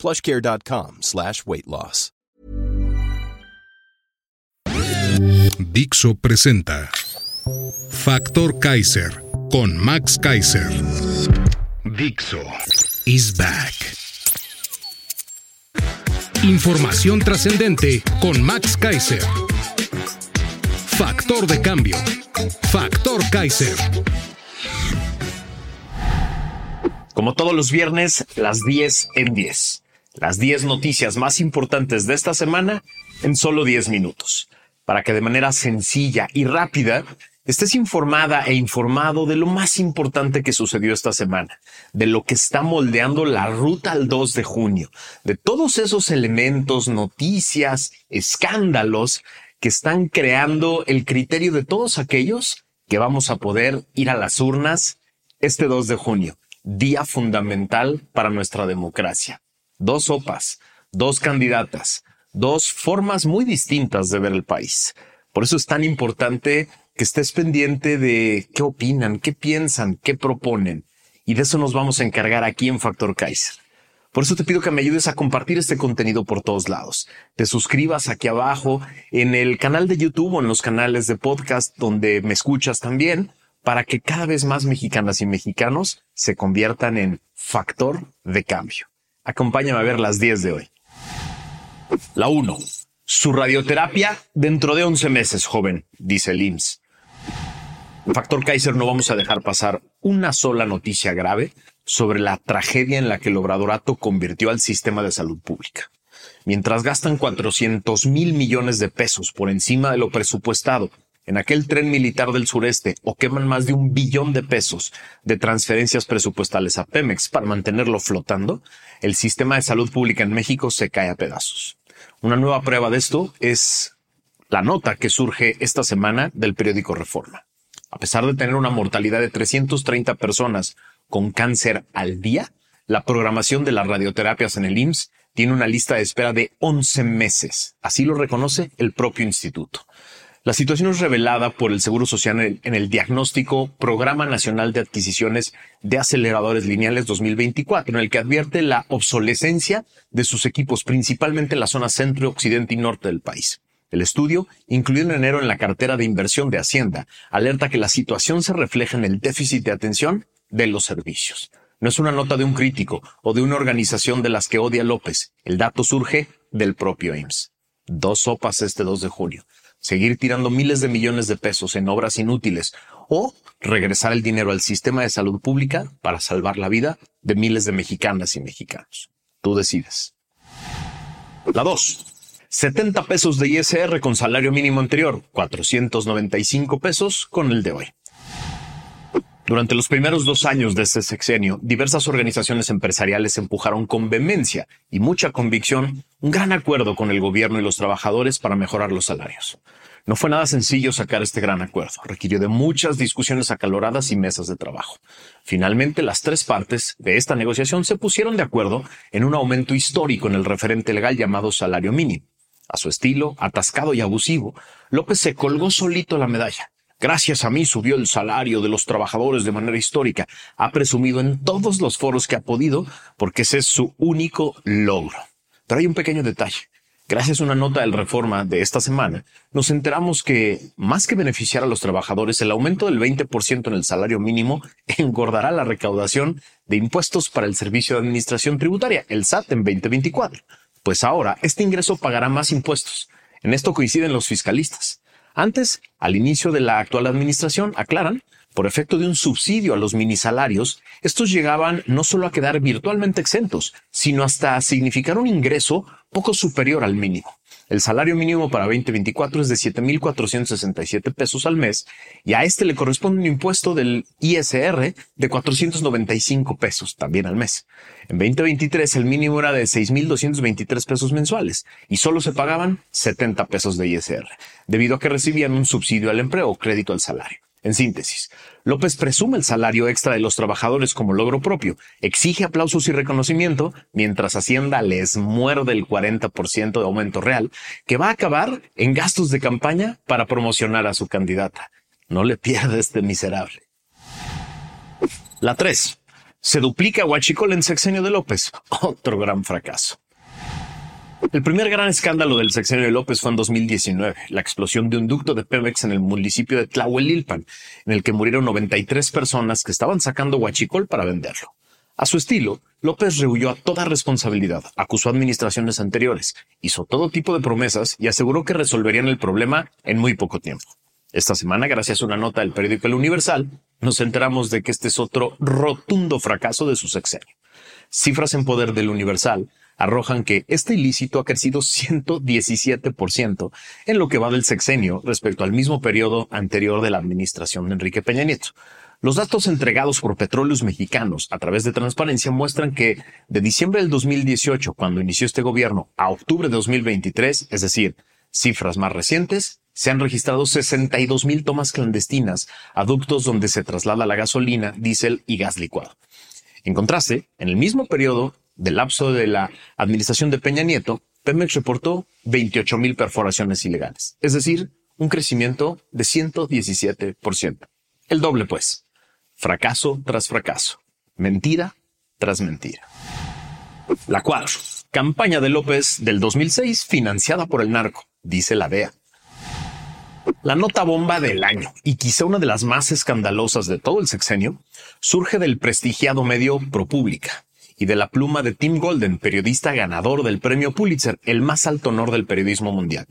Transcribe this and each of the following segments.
plushcare.com slash weight loss. Dixo presenta Factor Kaiser con Max Kaiser. Dixo is back. Información trascendente con Max Kaiser. Factor de cambio. Factor Kaiser. Como todos los viernes, las 10 en 10. Las 10 noticias más importantes de esta semana en solo 10 minutos. Para que de manera sencilla y rápida estés informada e informado de lo más importante que sucedió esta semana, de lo que está moldeando la ruta al 2 de junio, de todos esos elementos, noticias, escándalos que están creando el criterio de todos aquellos que vamos a poder ir a las urnas este 2 de junio, día fundamental para nuestra democracia. Dos sopas, dos candidatas, dos formas muy distintas de ver el país. Por eso es tan importante que estés pendiente de qué opinan, qué piensan, qué proponen. Y de eso nos vamos a encargar aquí en Factor Kaiser. Por eso te pido que me ayudes a compartir este contenido por todos lados. Te suscribas aquí abajo en el canal de YouTube o en los canales de podcast donde me escuchas también para que cada vez más mexicanas y mexicanos se conviertan en factor de cambio. Acompáñame a ver las 10 de hoy. La 1. Su radioterapia dentro de 11 meses, joven, dice el IMSS. Factor Kaiser no vamos a dejar pasar una sola noticia grave sobre la tragedia en la que el obradorato convirtió al sistema de salud pública. Mientras gastan 400 mil millones de pesos por encima de lo presupuestado en aquel tren militar del sureste o queman más de un billón de pesos de transferencias presupuestales a Pemex para mantenerlo flotando, el sistema de salud pública en México se cae a pedazos. Una nueva prueba de esto es la nota que surge esta semana del periódico Reforma. A pesar de tener una mortalidad de 330 personas con cáncer al día, la programación de las radioterapias en el IMSS tiene una lista de espera de 11 meses. Así lo reconoce el propio instituto. La situación es revelada por el Seguro Social en el, diagnóstico Programa Nacional de Adquisiciones de Aceleradores Lineales 2024, en el que advierte la obsolescencia de sus equipos, principalmente en la zona centro, occidente y norte del país. El estudio, incluido en enero en la cartera de inversión de Hacienda, alerta que la situación se refleja en el déficit de atención de los servicios. No es una nota de un crítico o de una organización de las que odia López. El dato surge del propio IMSS. Dos sopas este 2 de junio. Seguir tirando miles de millones de pesos en obras inútiles o regresar el dinero al sistema de salud pública para salvar la vida de miles de mexicanas y mexicanos. Tú decides. La 2. 70 pesos de ISR con salario mínimo anterior, 495 pesos con el de hoy. Durante los primeros dos años de este sexenio, diversas organizaciones empresariales empujaron con vehemencia y mucha convicción un gran acuerdo con el gobierno y los trabajadores para mejorar los salarios. No fue nada sencillo sacar este gran acuerdo, requirió de muchas discusiones acaloradas y mesas de trabajo. Finalmente, las tres partes de esta negociación se pusieron de acuerdo en un aumento histórico en el referente legal llamado salario mínimo. A su estilo, atascado y abusivo, López se colgó solito la medalla. Gracias a mí subió el salario de los trabajadores de manera histórica. Ha presumido en todos los foros que ha podido porque ese es su único logro. Pero hay un pequeño detalle. Gracias a una nota del Reforma de esta semana, nos enteramos que, más que beneficiar a los trabajadores, el aumento del 20% en el salario mínimo engordará la recaudación de impuestos para el Servicio de Administración Tributaria, el SAT, en 2024 pues ahora este ingreso pagará más impuestos. En esto coinciden los fiscalistas. Antes, al inicio de la actual administración, aclaran, por efecto de un subsidio a los minisalarios, estos llegaban no solo a quedar virtualmente exentos, sino hasta a significar un ingreso poco superior al mínimo. El salario mínimo para 2024 es de 7.467 pesos al mes y a este le corresponde un impuesto del ISR de 495 pesos también al mes. En 2023 el mínimo era de 6.223 pesos mensuales y solo se pagaban 70 pesos de ISR, debido a que recibían un subsidio al empleo o crédito al salario. En síntesis, López presume el salario extra de los trabajadores como logro propio, exige aplausos y reconocimiento, mientras Hacienda les muerde el 40% de aumento real, que va a acabar en gastos de campaña para promocionar a su candidata. No le pierda este miserable. La 3. Se duplica Huachicol en sexenio de López. Otro gran fracaso. El primer gran escándalo del sexenio de López fue en 2019, la explosión de un ducto de Pemex en el municipio de Tlahuelilpan, en el que murieron 93 personas que estaban sacando huachicol para venderlo. A su estilo, López rehuyó a toda responsabilidad, acusó administraciones anteriores, hizo todo tipo de promesas y aseguró que resolverían el problema en muy poco tiempo. Esta semana, gracias a una nota del periódico El Universal, nos enteramos de que este es otro rotundo fracaso de su sexenio. Cifras en poder del Universal arrojan que este ilícito ha crecido 117% en lo que va del sexenio respecto al mismo periodo anterior de la administración de Enrique Peña Nieto. Los datos entregados por Petróleos Mexicanos a través de transparencia muestran que de diciembre del 2018, cuando inició este gobierno, a octubre de 2023, es decir, cifras más recientes, se han registrado 62 mil tomas clandestinas a ductos donde se traslada la gasolina, diésel y gas licuado. En contraste, en el mismo periodo, del lapso de la administración de Peña Nieto, Pemex reportó 28 mil perforaciones ilegales, es decir, un crecimiento de 117%. El doble, pues. Fracaso tras fracaso. Mentira tras mentira. La 4. Campaña de López del 2006 financiada por el narco, dice la DEA. La nota bomba del año, y quizá una de las más escandalosas de todo el sexenio, surge del prestigiado medio ProPublica, y de la pluma de Tim Golden, periodista ganador del premio Pulitzer, el más alto honor del periodismo mundial.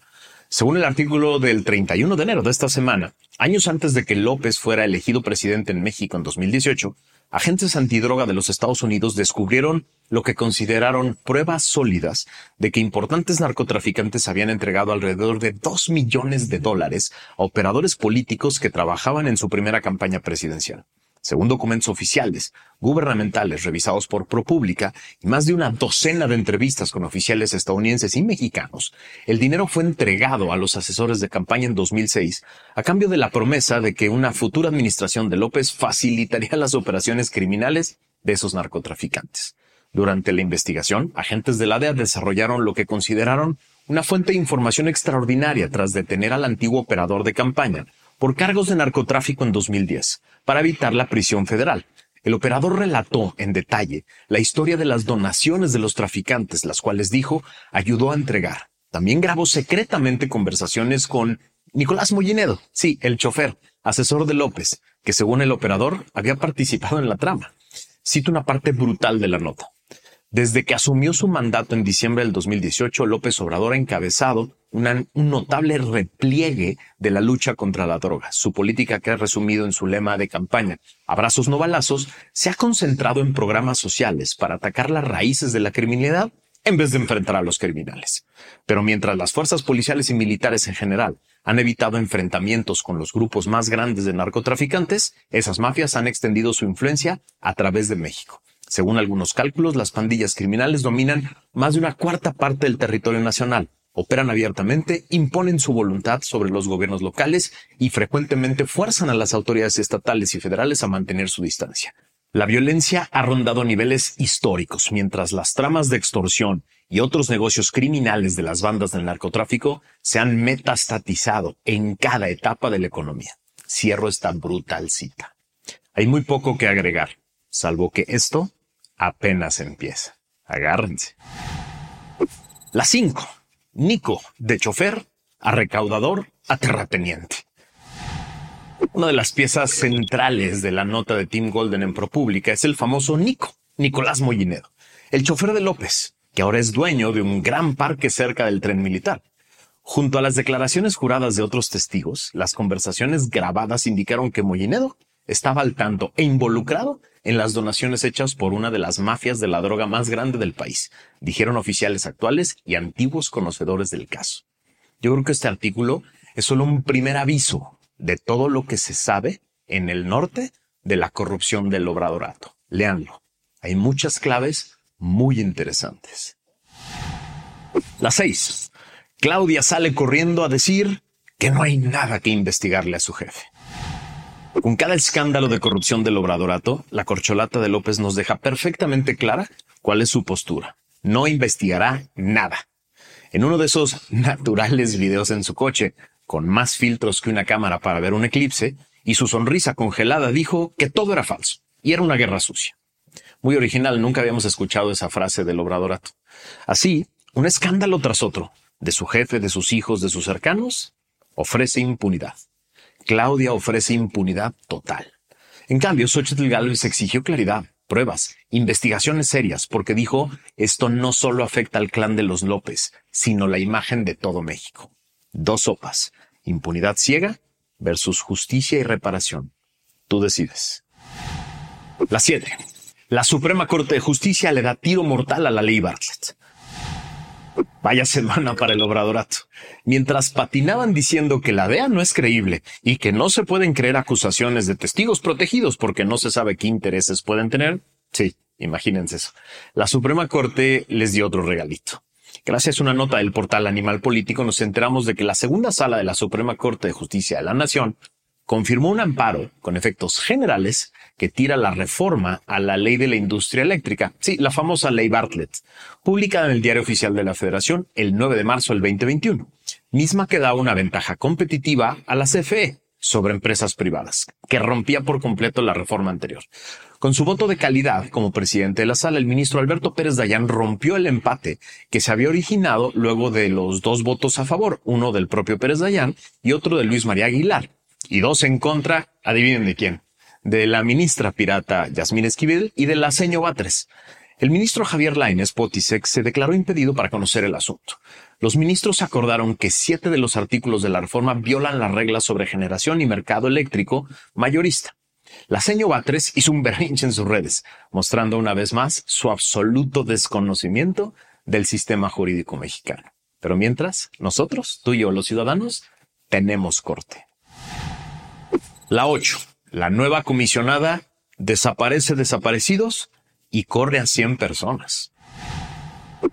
Según el artículo del 31 de enero de esta semana, años antes de que López fuera elegido presidente en México en 2018, agentes antidroga de los Estados Unidos descubrieron lo que consideraron pruebas sólidas de que importantes narcotraficantes habían entregado alrededor de 2 millones de dólares a operadores políticos que trabajaban en su primera campaña presidencial según documentos oficiales, gubernamentales revisados por ProPublica y más de una docena de entrevistas con oficiales estadounidenses y mexicanos, el dinero fue entregado a los asesores de campaña en 2006 a cambio de la promesa de que una futura administración de López facilitaría las operaciones criminales de esos narcotraficantes. Durante la investigación, agentes de la DEA desarrollaron lo que consideraron una fuente de información extraordinaria tras detener al antiguo operador de campaña, por cargos de narcotráfico en 2010 para evitar la prisión federal. El operador relató en detalle la historia de las donaciones de los traficantes, las cuales dijo ayudó a entregar. También grabó secretamente conversaciones con Nicolás Mollinedo, sí, el chofer, asesor de López, que según el operador había participado en la trama. Cito una parte brutal de la nota. Desde que asumió su mandato en diciembre del 2018, López Obrador ha encabezado un notable repliegue de la lucha contra la droga. Su política, que ha resumido en su lema de campaña, abrazos no balazos, se ha concentrado en programas sociales para atacar las raíces de la criminalidad en vez de enfrentar a los criminales. Pero mientras las fuerzas policiales y militares en general han evitado enfrentamientos con los grupos más grandes de narcotraficantes, esas mafias han extendido su influencia a través de México. Según algunos cálculos, las pandillas criminales dominan más de una cuarta parte del territorio nacional, operan abiertamente, imponen su voluntad sobre los gobiernos locales y frecuentemente fuerzan a las autoridades estatales y federales a mantener su distancia. La violencia ha rondado niveles históricos, mientras las tramas de extorsión y otros negocios criminales de las bandas del narcotráfico se han metastatizado en cada etapa de la economía. Cierro esta brutal cita. Hay muy poco que agregar, salvo que esto apenas empieza. Agárrense. La 5. Nico, de chofer a recaudador a terrateniente. Una de las piezas centrales de la nota de Tim Golden en ProPublica es el famoso Nico, Nicolás Mollinedo, el chofer de López, que ahora es dueño de un gran parque cerca del tren militar. Junto a las declaraciones juradas de otros testigos, las conversaciones grabadas indicaron que Mollinedo estaba al tanto e involucrado en las donaciones hechas por una de las mafias de la droga más grande del país, dijeron oficiales actuales y antiguos conocedores del caso. Yo creo que este artículo es solo un primer aviso de todo lo que se sabe en el norte de la corrupción del obradorato. Leanlo. Hay muchas claves muy interesantes. La 6. Claudia sale corriendo a decir que no hay nada que investigarle a su jefe. Con cada escándalo de corrupción del obradorato, la corcholata de López nos deja perfectamente clara cuál es su postura. No investigará nada. En uno de esos naturales videos en su coche, con más filtros que una cámara para ver un eclipse, y su sonrisa congelada dijo que todo era falso y era una guerra sucia. Muy original, nunca habíamos escuchado esa frase del obradorato. Así, un escándalo tras otro, de su jefe, de sus hijos, de sus cercanos, ofrece impunidad. Claudia ofrece impunidad total. En cambio, Xochitl Gálvez exigió claridad, pruebas, investigaciones serias, porque dijo, esto no solo afecta al clan de los López, sino la imagen de todo México. Dos sopas, impunidad ciega versus justicia y reparación. Tú decides. La 7. La Suprema Corte de Justicia le da tiro mortal a la ley Bartlett. Vaya semana para el obradorato. Mientras patinaban diciendo que la DEA no es creíble y que no se pueden creer acusaciones de testigos protegidos porque no se sabe qué intereses pueden tener. Sí, imagínense eso. La Suprema Corte les dio otro regalito. Gracias a una nota del portal Animal Político nos enteramos de que la segunda sala de la Suprema Corte de Justicia de la Nación confirmó un amparo con efectos generales que tira la reforma a la ley de la industria eléctrica, sí, la famosa ley Bartlett, publicada en el Diario Oficial de la Federación el 9 de marzo del 2021, misma que da una ventaja competitiva a la CFE sobre empresas privadas, que rompía por completo la reforma anterior. Con su voto de calidad como presidente de la sala, el ministro Alberto Pérez Dayán rompió el empate que se había originado luego de los dos votos a favor, uno del propio Pérez Dayán y otro de Luis María Aguilar, y dos en contra, adivinen de quién, de la ministra pirata Yasmín Esquivel y de la seño Batres. El ministro Javier Lainez Potisek se declaró impedido para conocer el asunto. Los ministros acordaron que siete de los artículos de la reforma violan las reglas sobre generación y mercado eléctrico mayorista. La seño Batres hizo un berrinche en sus redes, mostrando una vez más su absoluto desconocimiento del sistema jurídico mexicano. Pero mientras, nosotros, tú y yo, los ciudadanos, tenemos corte. La 8. La nueva comisionada desaparece desaparecidos y corre a 100 personas.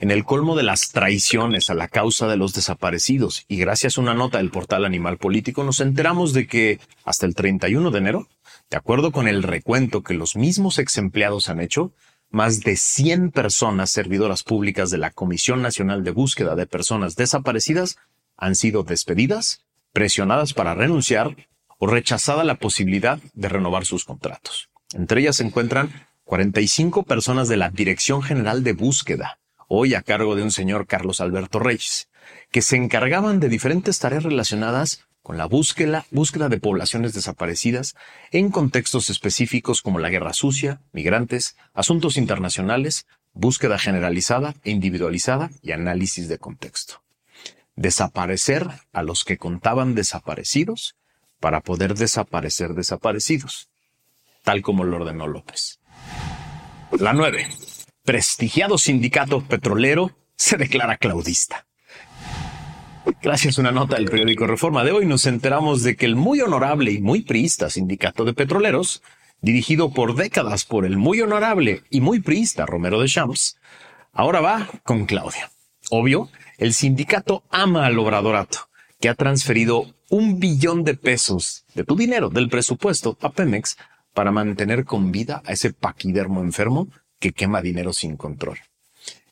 En el colmo de las traiciones a la causa de los desaparecidos y gracias a una nota del portal Animal Político nos enteramos de que hasta el 31 de enero, de acuerdo con el recuento que los mismos ex empleados han hecho, más de 100 personas servidoras públicas de la Comisión Nacional de Búsqueda de Personas Desaparecidas han sido despedidas, presionadas para renunciar o rechazada la posibilidad de renovar sus contratos. Entre ellas se encuentran 45 personas de la Dirección General de Búsqueda, hoy a cargo de un señor Carlos Alberto Reyes, que se encargaban de diferentes tareas relacionadas con la búsqueda, búsqueda de poblaciones desaparecidas en contextos específicos como la guerra sucia, migrantes, asuntos internacionales, búsqueda generalizada e individualizada y análisis de contexto. Desaparecer a los que contaban desaparecidos para poder desaparecer desaparecidos, tal como lo ordenó López. La 9. Prestigiado sindicato petrolero se declara claudista. Gracias a una nota del periódico Reforma de hoy nos enteramos de que el muy honorable y muy priista sindicato de petroleros, dirigido por décadas por el muy honorable y muy priista Romero de Champs, ahora va con Claudia. Obvio, el sindicato ama al obradorato, que ha transferido un billón de pesos de tu dinero, del presupuesto, a Pemex para mantener con vida a ese paquidermo enfermo que quema dinero sin control.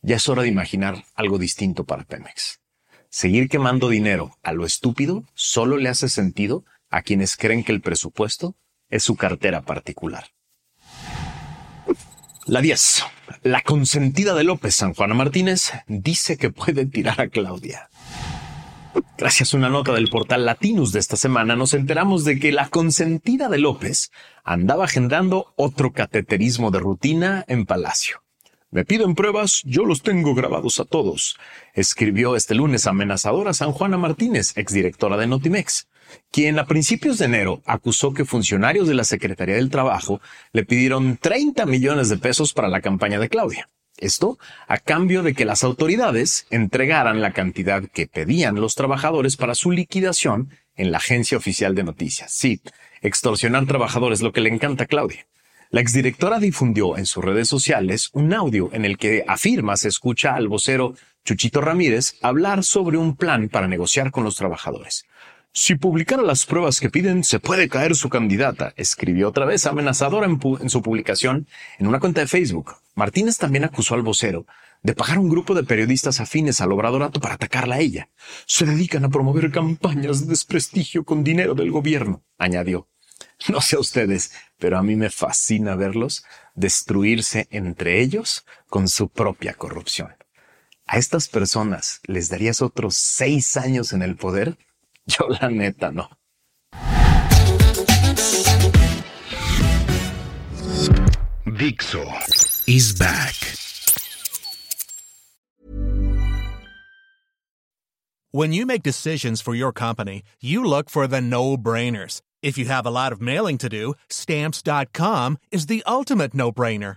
Ya es hora de imaginar algo distinto para Pemex. Seguir quemando dinero a lo estúpido solo le hace sentido a quienes creen que el presupuesto es su cartera particular. La 10. La consentida de López, San Juana Martínez, dice que puede tirar a Claudia. Gracias a una nota del portal Latinus de esta semana, nos enteramos de que la consentida de López andaba generando otro cateterismo de rutina en Palacio. Me piden pruebas, yo los tengo grabados a todos, escribió este lunes amenazadora San Juana Martínez, exdirectora de Notimex, quien a principios de enero acusó que funcionarios de la Secretaría del Trabajo le pidieron 30 millones de pesos para la campaña de Claudia. Esto a cambio de que las autoridades entregaran la cantidad que pedían los trabajadores para su liquidación en la agencia oficial de noticias. Sí, extorsionar trabajadores, lo que le encanta a Claudia. La exdirectora difundió en sus redes sociales un audio en el que afirma se escucha al vocero Chuchito Ramírez hablar sobre un plan para negociar con los trabajadores. Si publicara las pruebas que piden, se puede caer su candidata, escribió otra vez amenazadora en, su publicación en una cuenta de Facebook. Martínez también acusó al vocero de pagar un grupo de periodistas afines al obradorato para atacarla a ella. Se dedican a promover campañas de desprestigio con dinero del gobierno, añadió. No sé a ustedes, pero a mí me fascina verlos destruirse entre ellos con su propia corrupción. ¿A estas personas les darías otros seis años en el poder? Yo la neta no. Dixo is back. When you make decisions for your company, you look for the no-brainers. If you have a lot of mailing to do, stamps.com is the ultimate no-brainer.